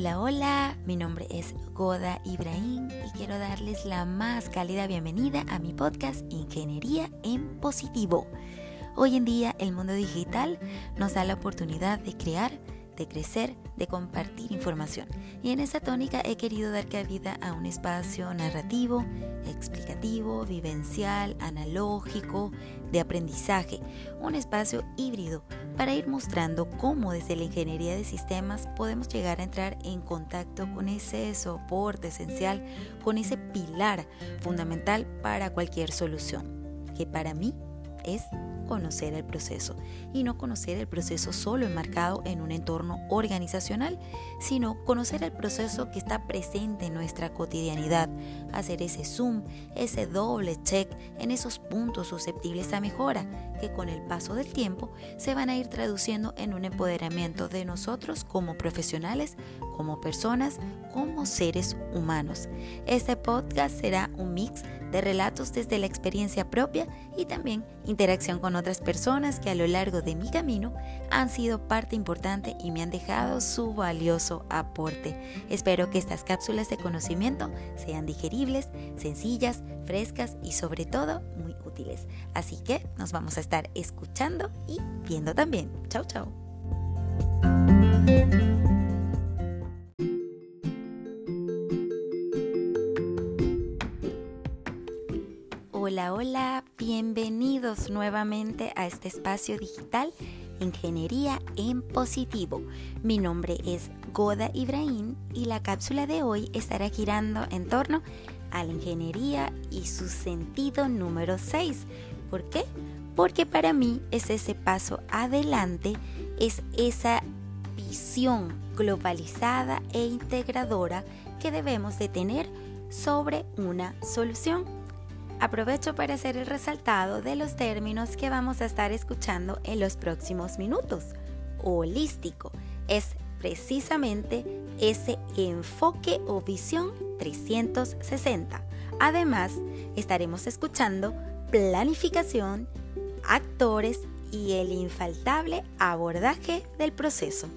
Hola, hola, mi nombre es Goda Ibrahim y quiero darles la más cálida bienvenida a mi podcast Ingeniería en Positivo. Hoy en día el mundo digital nos da la oportunidad de crear de crecer, de compartir información. Y en esa tónica he querido dar cabida a un espacio narrativo, explicativo, vivencial, analógico, de aprendizaje, un espacio híbrido para ir mostrando cómo desde la ingeniería de sistemas podemos llegar a entrar en contacto con ese soporte esencial, con ese pilar fundamental para cualquier solución, que para mí es conocer el proceso y no conocer el proceso solo enmarcado en un entorno organizacional, sino conocer el proceso que está presente en nuestra cotidianidad, hacer ese zoom, ese doble check en esos puntos susceptibles a mejora que con el paso del tiempo se van a ir traduciendo en un empoderamiento de nosotros como profesionales, como personas, como seres humanos. Este podcast será un mix de relatos desde la experiencia propia y también interacción con otras personas que a lo largo de mi camino han sido parte importante y me han dejado su valioso aporte. Espero que estas cápsulas de conocimiento sean digeribles, sencillas, frescas y sobre todo muy útiles. Así que nos vamos a estar escuchando y viendo también. Chao, chao. Hola, hola, bienvenidos nuevamente a este espacio digital Ingeniería en Positivo. Mi nombre es Goda Ibrahim y la cápsula de hoy estará girando en torno a la ingeniería y su sentido número 6. ¿Por qué? Porque para mí es ese paso adelante, es esa visión globalizada e integradora que debemos de tener sobre una solución. Aprovecho para hacer el resaltado de los términos que vamos a estar escuchando en los próximos minutos. Holístico es precisamente ese enfoque o visión 360. Además, estaremos escuchando planificación, actores y el infaltable abordaje del proceso.